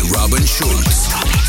With Robin Schulz.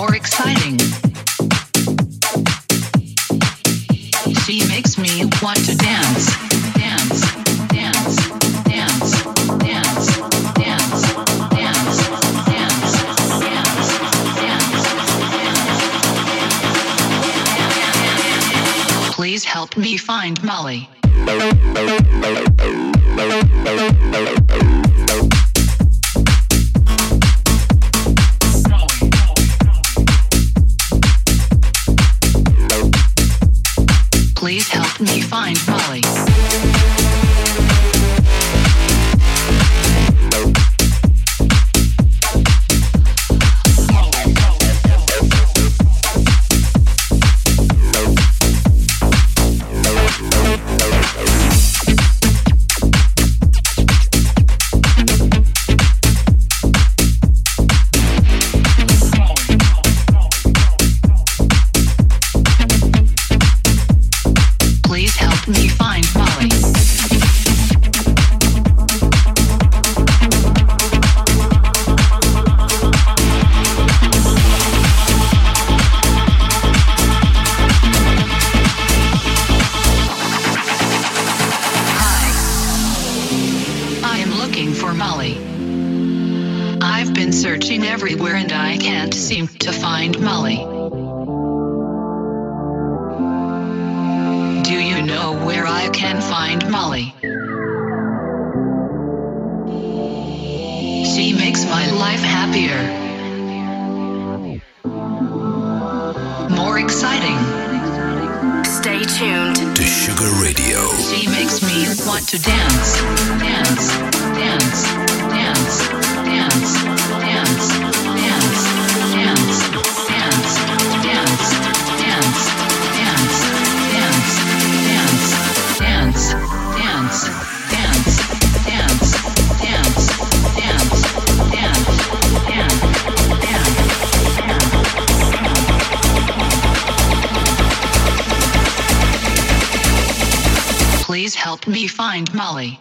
More exciting. She makes me want to dance, dance, dance, dance, dance, dance, dance, dance, dance. Please help me find Molly. Yes. Find Molly.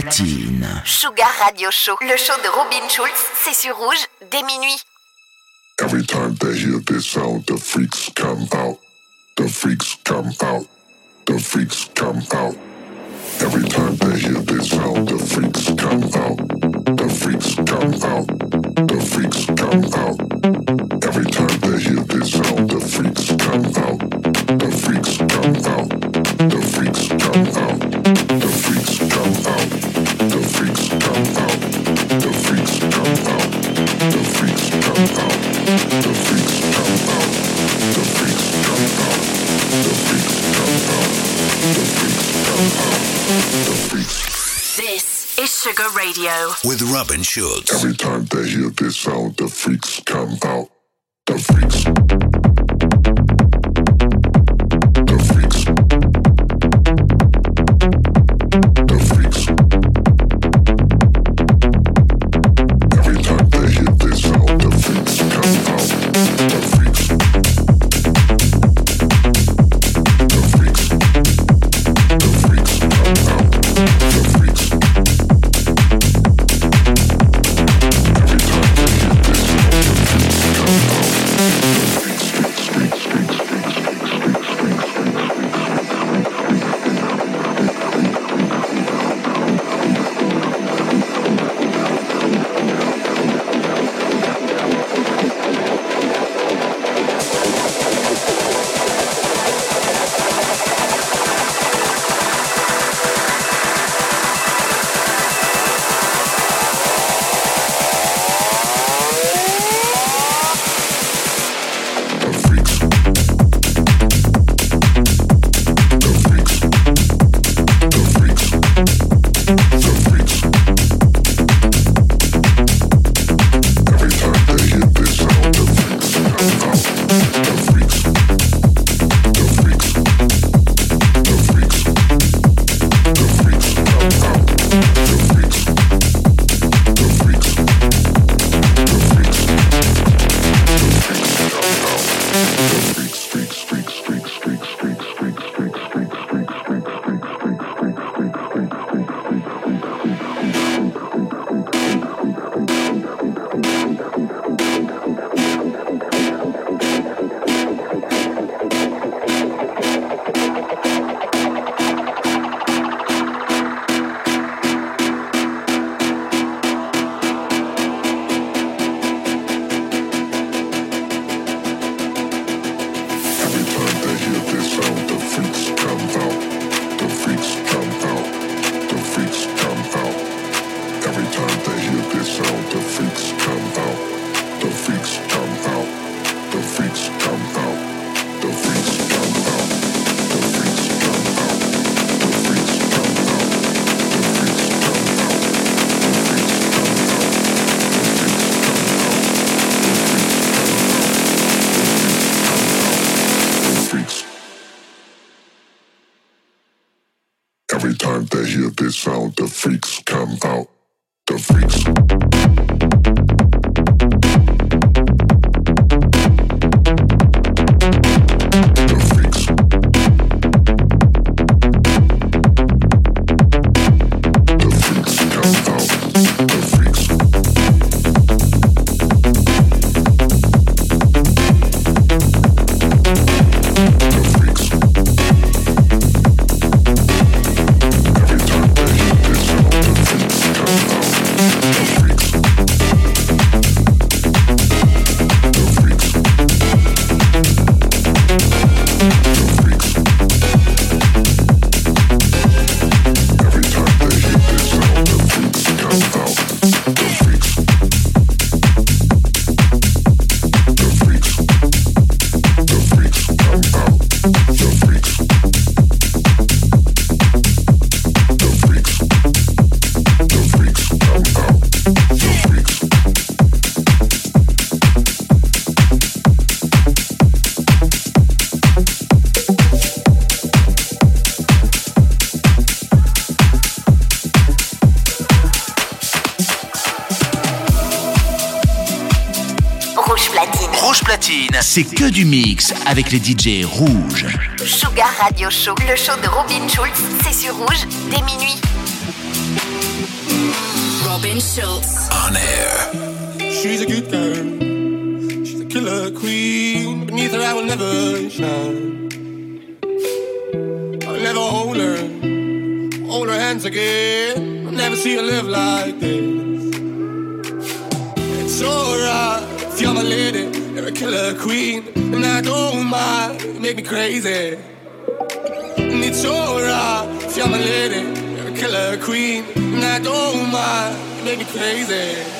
platine. Sugar Radio Show, le show de Robin Schulz, c'est sur rouge dès minuit. Every time they hear this sound, the freaks come out. The freaks come out. The freaks come out. Every time they hear this sound, the freaks come out. The freaks come out. The freaks come out. Every time they hear this sound, the freaks come out. The freaks come out. The freaks This is Sugar Radio with Robin Schulz. Every time they hear this sound, the freaks come out. The freaks. this sound, the freaks come out. The freaks. du mix avec les DJ rouges. Sugar Radio Show, le show de Robin Schulz, c'est sur rouge dès minuit. Robin Schulz. On air. She's a good girl. She's a killer queen. Beneath her, I will never shine. I'll never hold her. Hold her hands again. I'll never see her live like this. It's alright if you're my lady. You're a killer queen. And I don't mind. Make me crazy. And it's alright if you're my lady, a killer queen, and I don't mind. Make me crazy.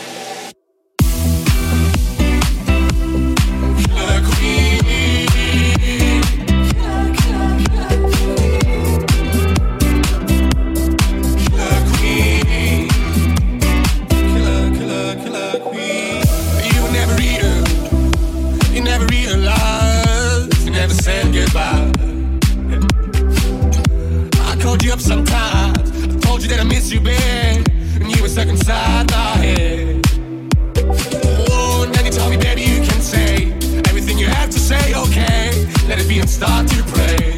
Told you babe. And you were stuck inside my head. Oh, then you told me, baby, you can say everything you have to say, okay? Let it be and start to pray.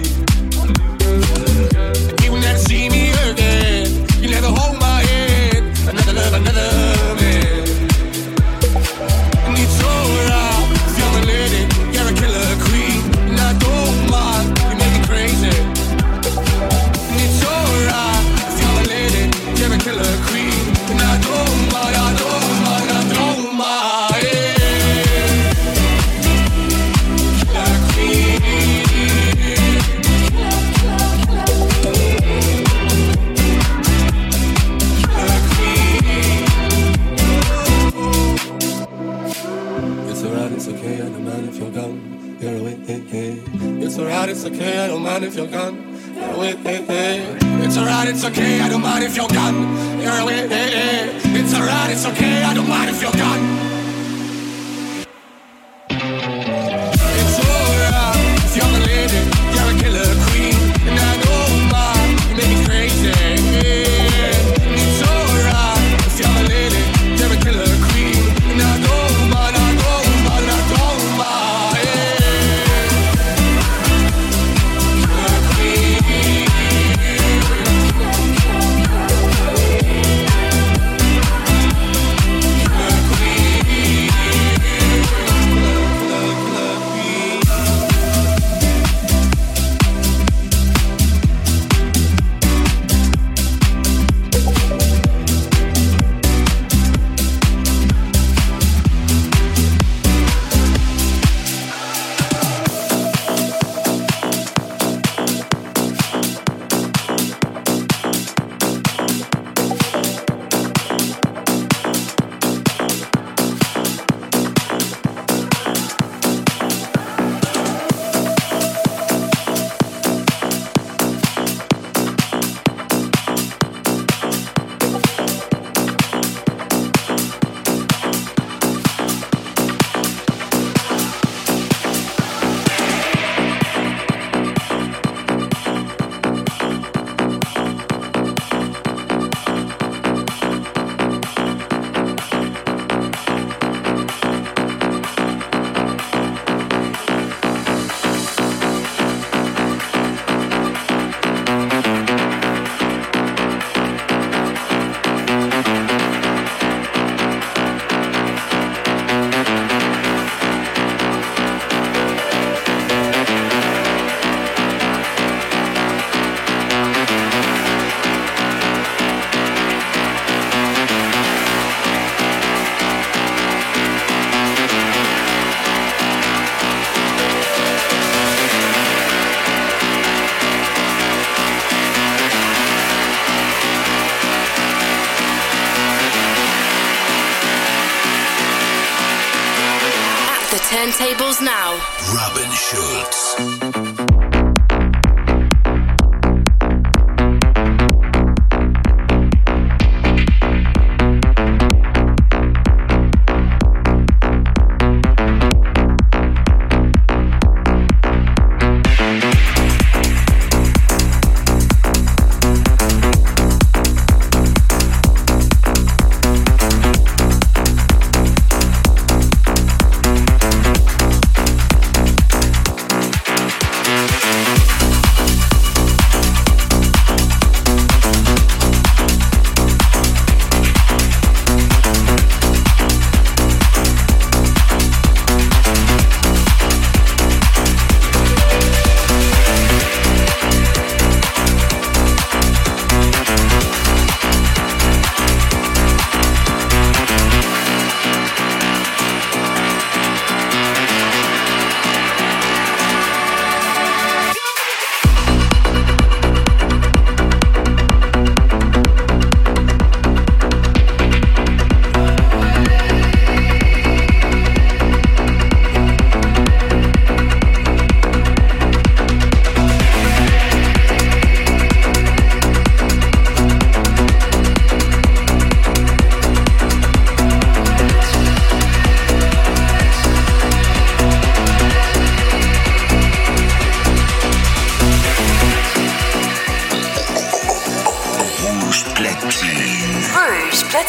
You're gone. Eh, you're eh. away, hey, hey. It's alright, it's okay, I don't mind if you're gone. Eh, you're hey, hey. It's alright, it's okay, I don't mind if you're gone.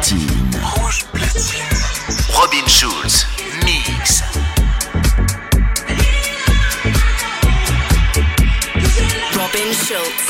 Platine. Rouge platine. Robin Schulz, mix. Robin Schulz.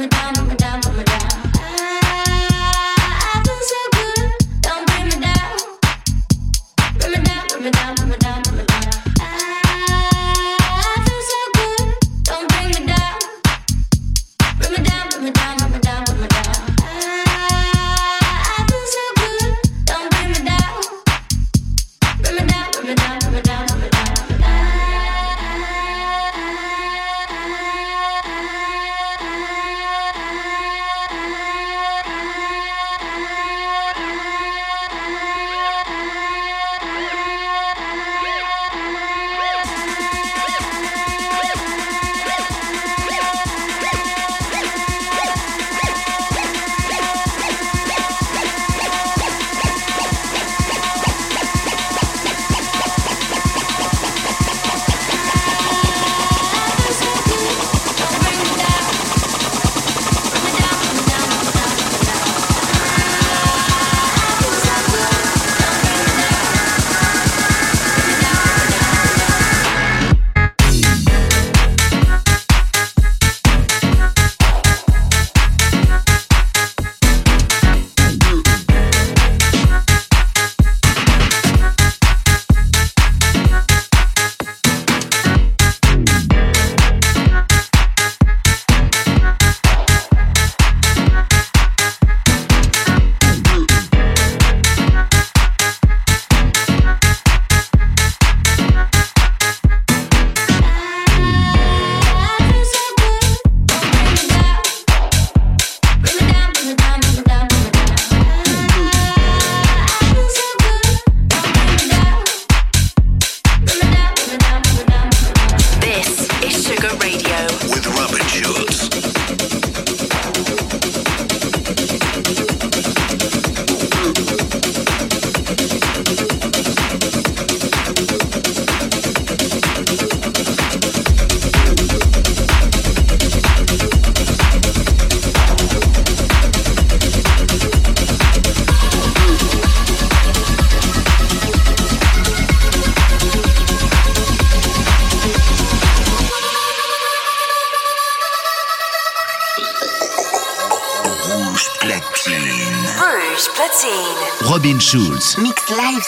me down.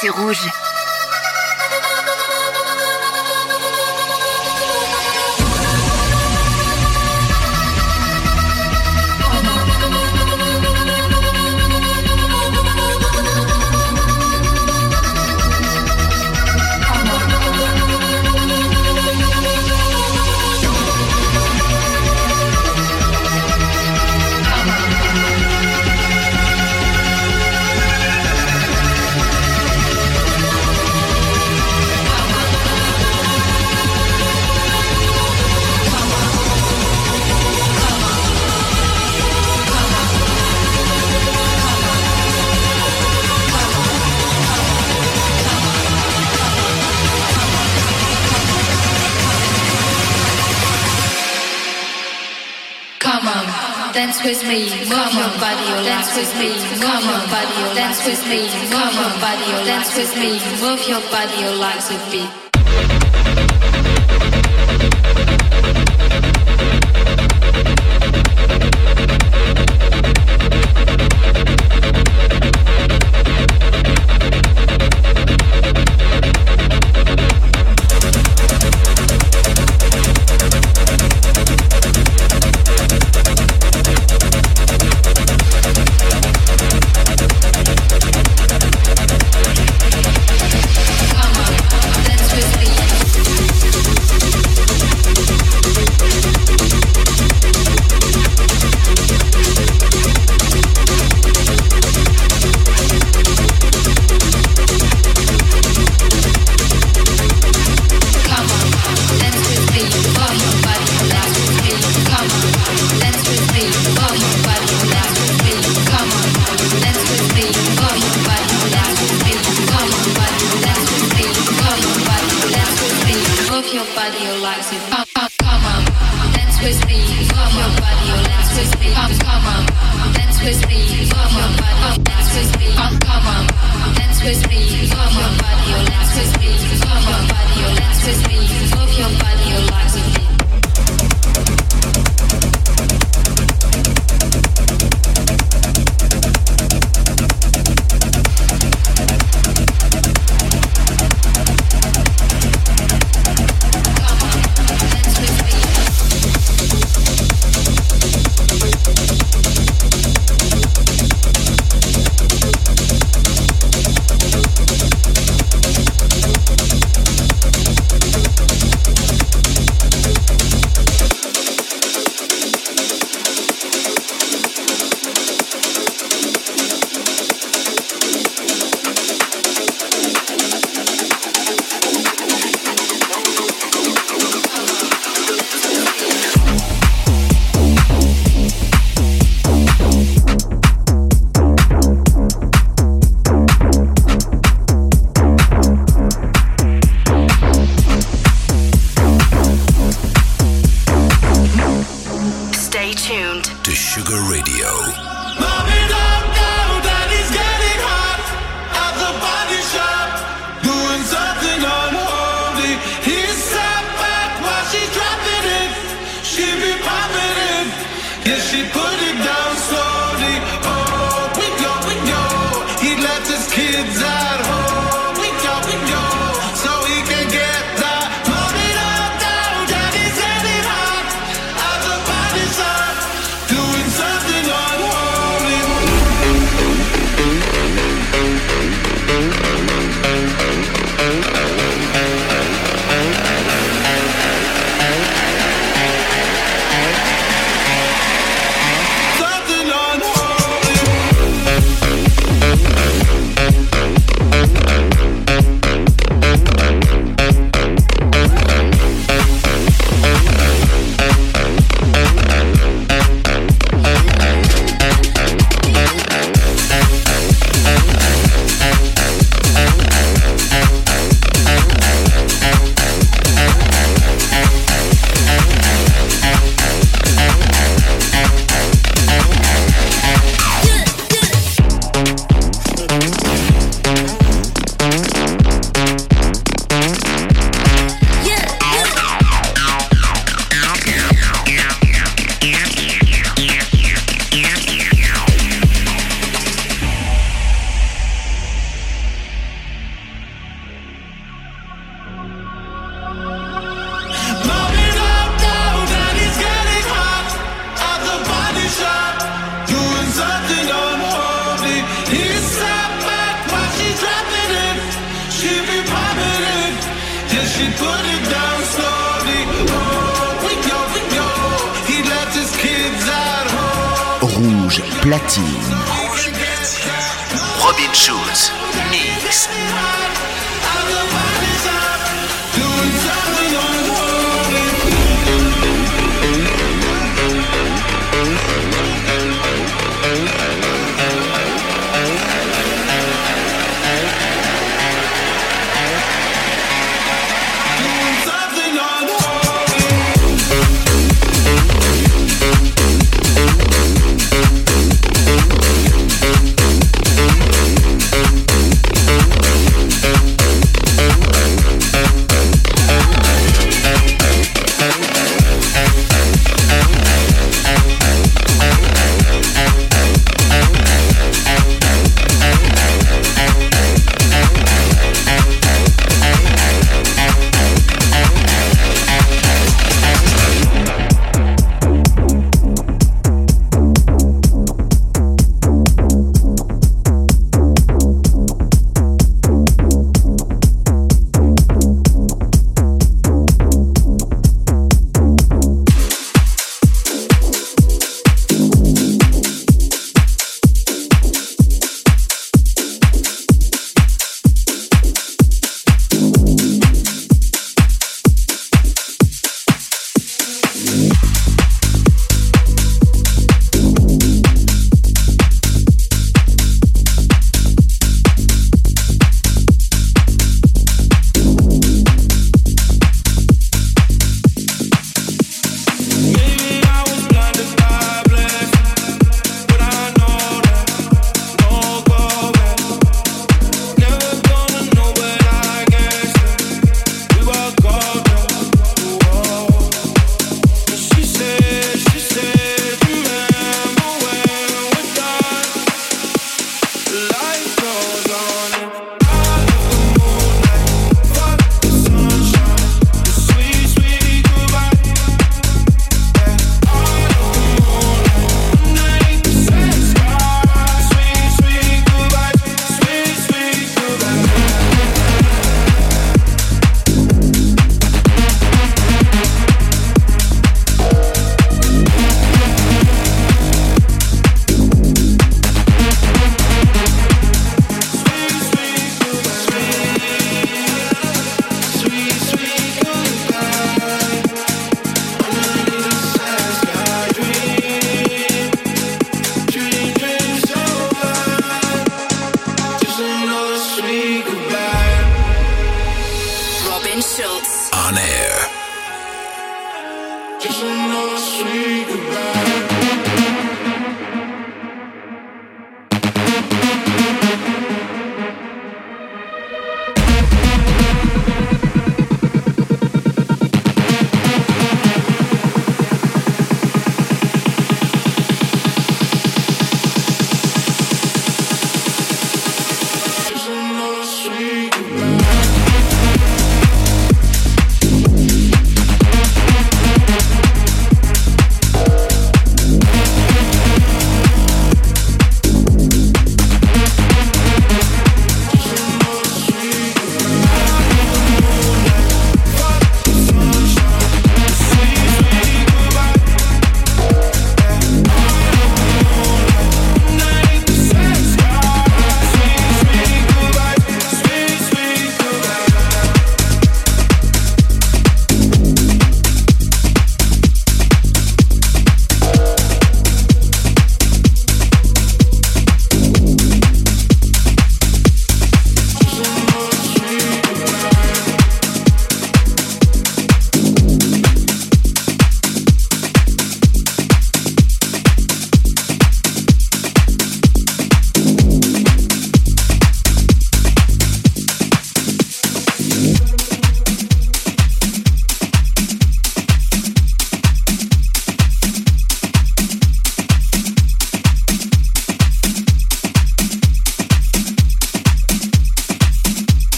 c'est rouge. with me, move your body, dance with me, move your body, dance with me, move your body, your legs with me.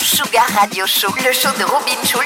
Sugar Radio Show, le show de Robin Schulz,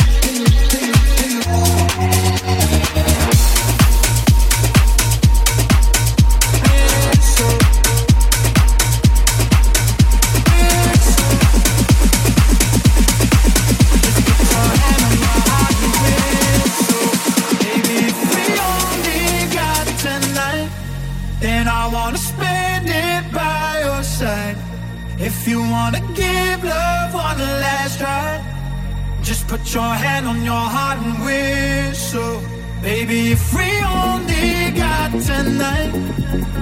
Put your hand on your heart and whistle. Baby, if we only got tonight,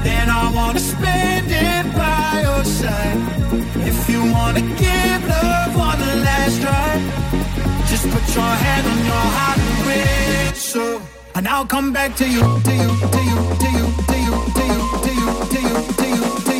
then I wanna spend it by your side. If you wanna give love one last try, just put your hand on your heart and whistle. And I'll come back to you, to you, to you, to you, to you, to you, to you, to you, to you, to you,